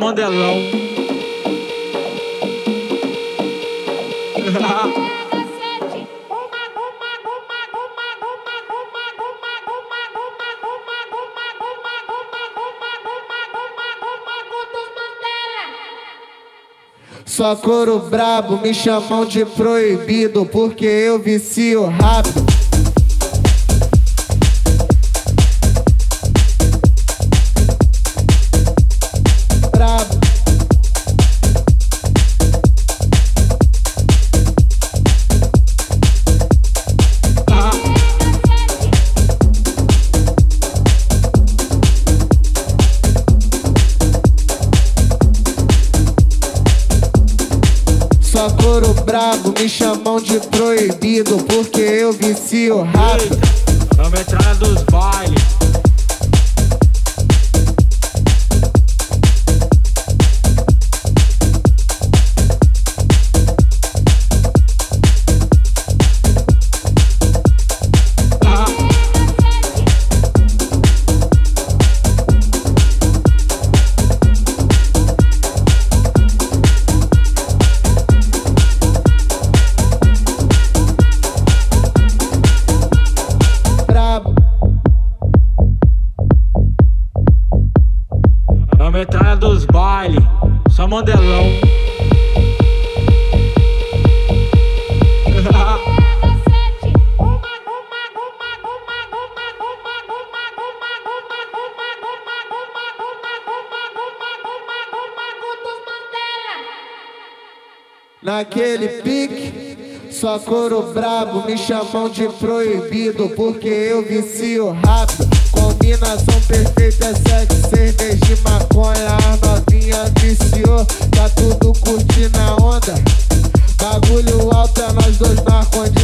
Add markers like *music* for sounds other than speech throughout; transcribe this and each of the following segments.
mandelão. Só couro brabo, me chamam de proibido porque eu vicio rápido. Só couro brabo, me chamam de proibido porque eu vicio rápido. Combinação perfeita é sexo, cerveja e maconha. A novinha viciou, tá tudo curtindo a onda. Bagulho alto é nós dois no ar-condicionado.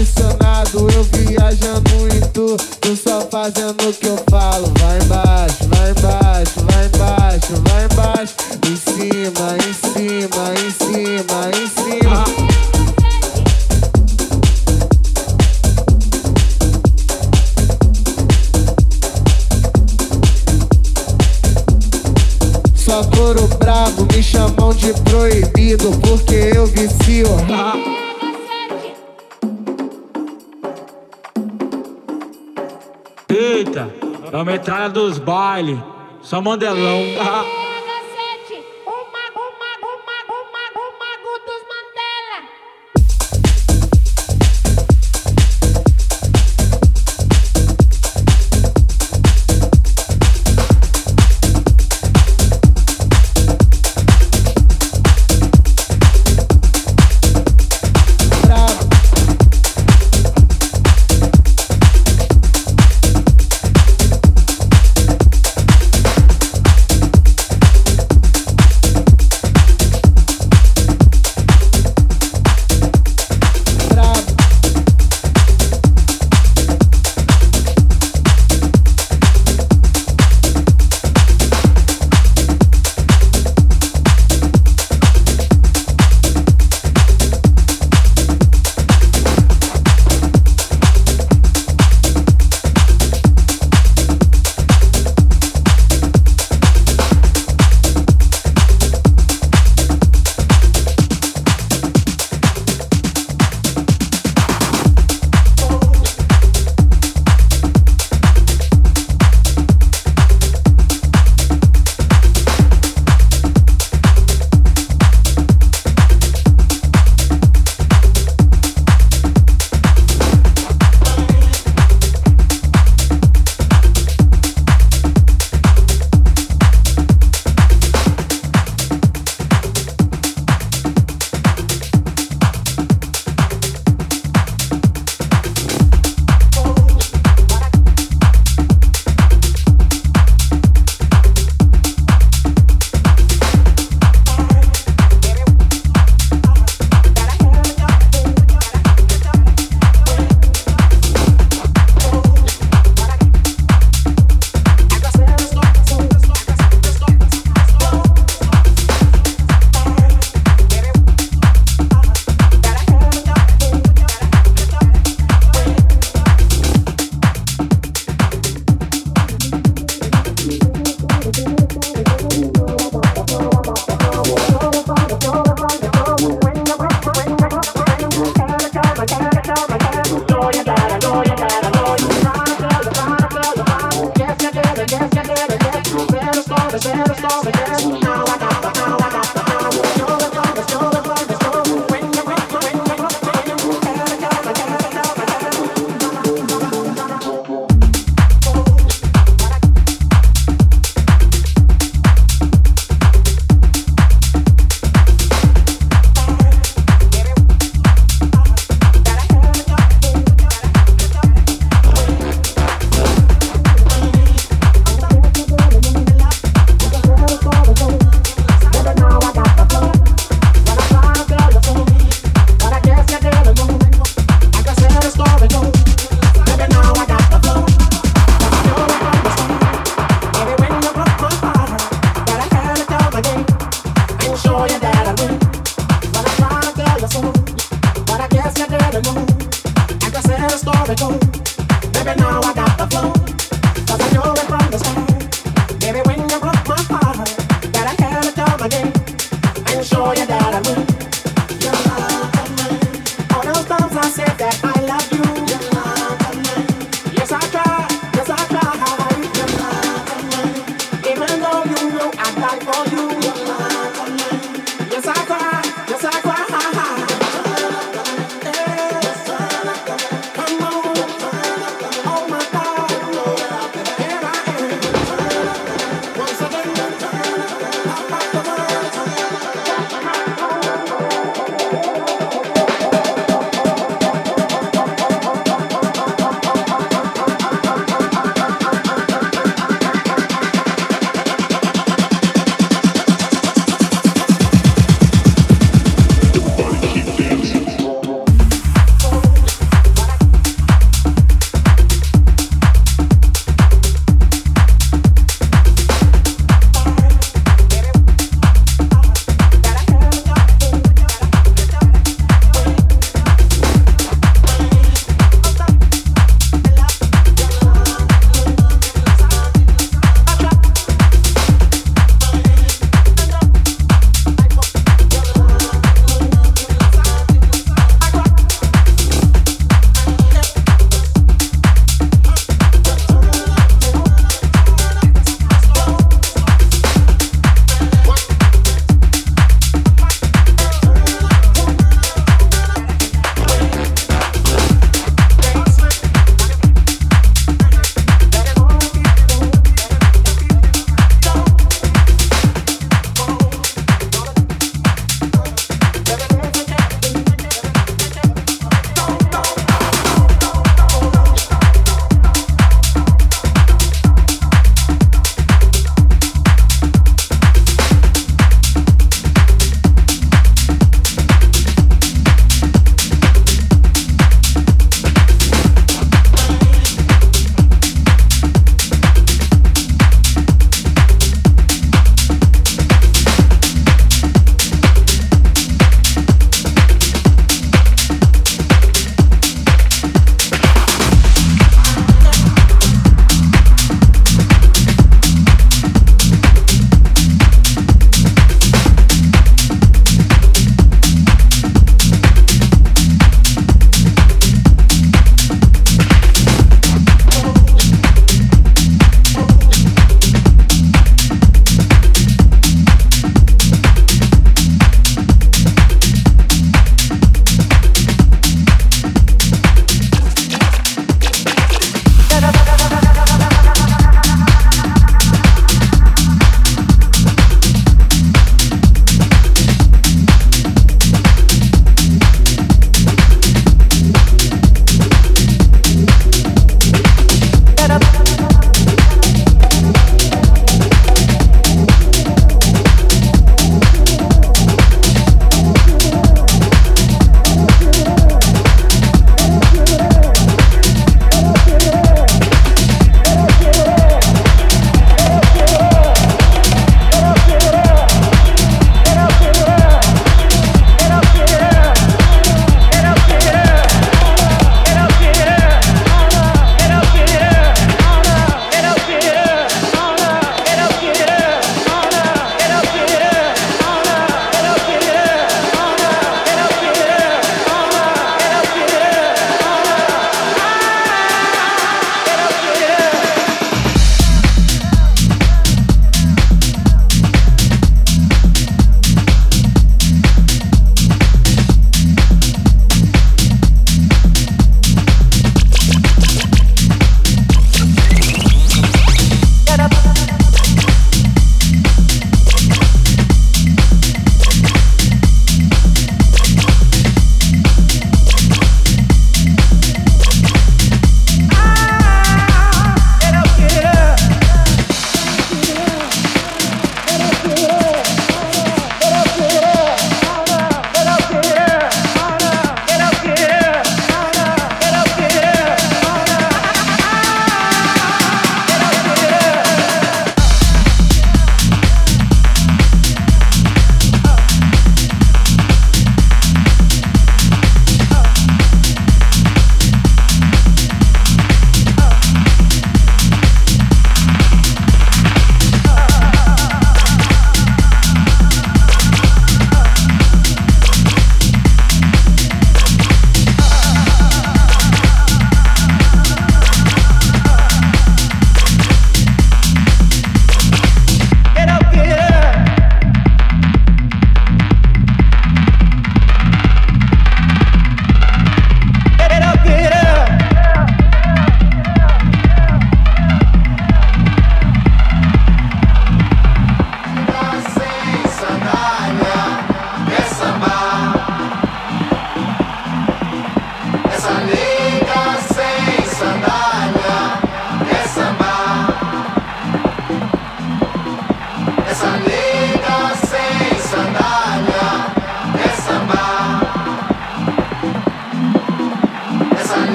Eita, é a metralha dos bailes, só mandelão. *laughs*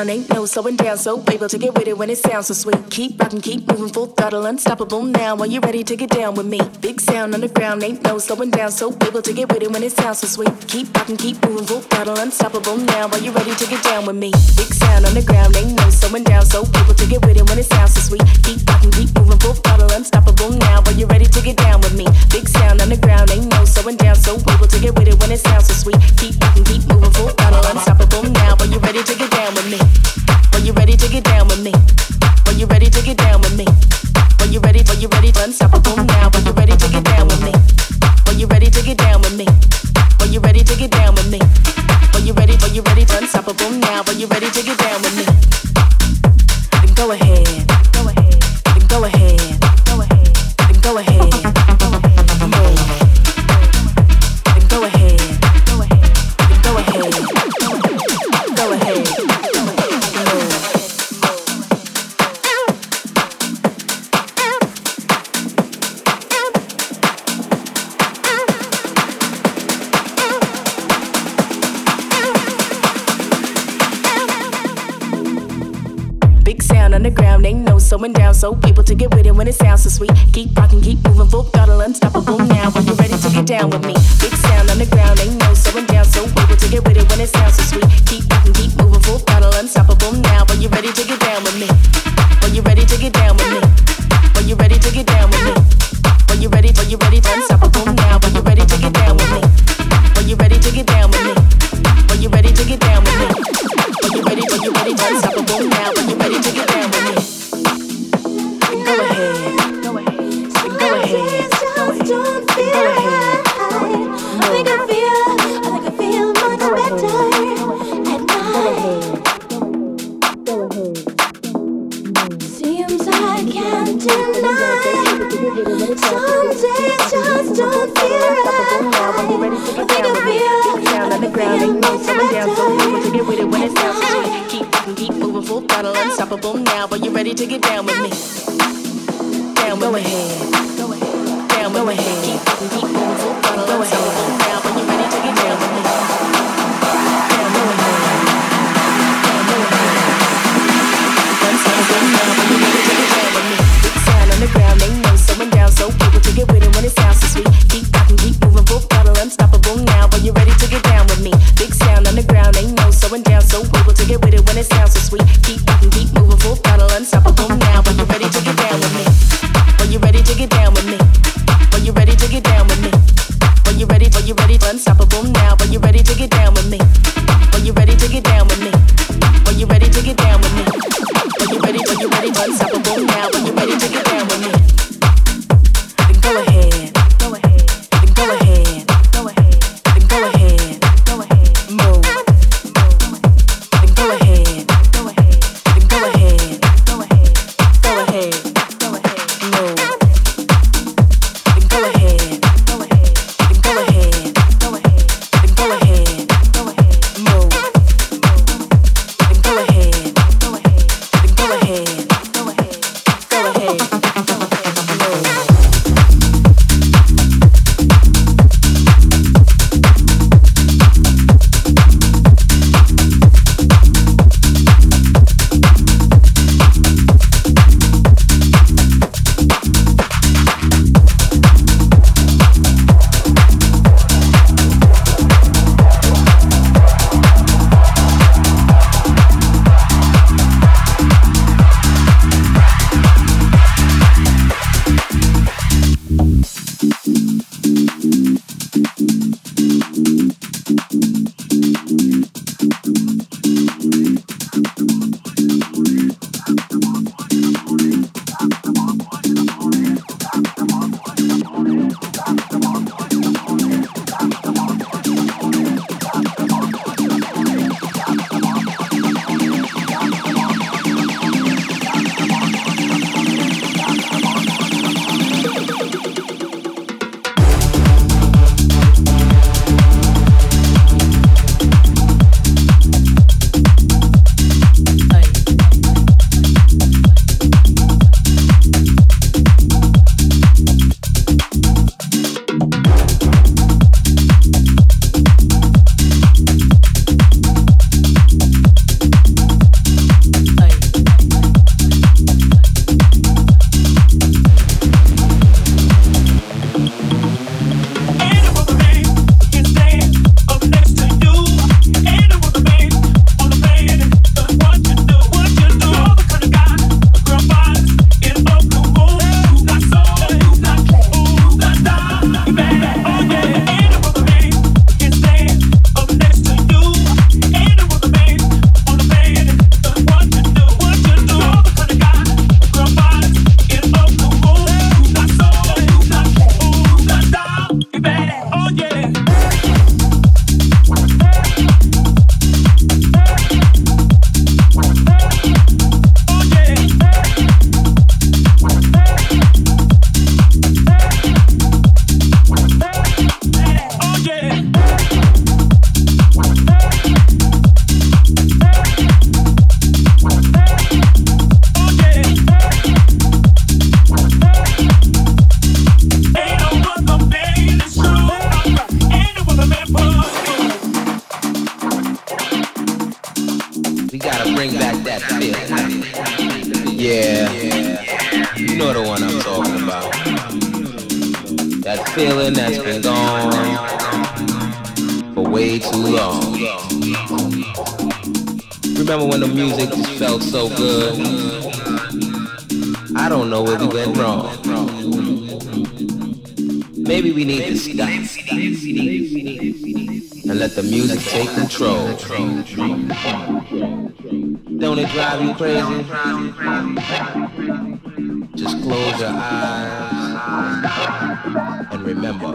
down, ain't no slowing down. So able to get with it when it sounds so sweet. Keep rocking, keep moving, full throttle, unstoppable now. When you ready to get down with me? Big sound underground, ain't no slowing down. So able to get with it when it sounds so sweet. Keep rocking, keep moving, full throttle, unstoppable now. When you ready to get down with me? Big sound underground, ain't no slowing down. So able to get with it when it sounds so sweet. Keep rocking, keep moving, full throttle, unstoppable now. When you ready to get down with me? Big sound underground, ain't no slowing down. So able to get with it when it sounds so sweet. Keep going down, so people to get with it when it sounds so sweet. Keep rocking, keep moving, full throttle, unstoppable now. When you're ready to get down with me, big sound on the ground, ain't no slowing down, so people to get with it when it sounds so sweet. Keep rocking, keep moving, full throttle, unstoppable now. When you're ready to get down with me. take control. Don't it drive you crazy? Just close your eyes and remember.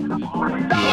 You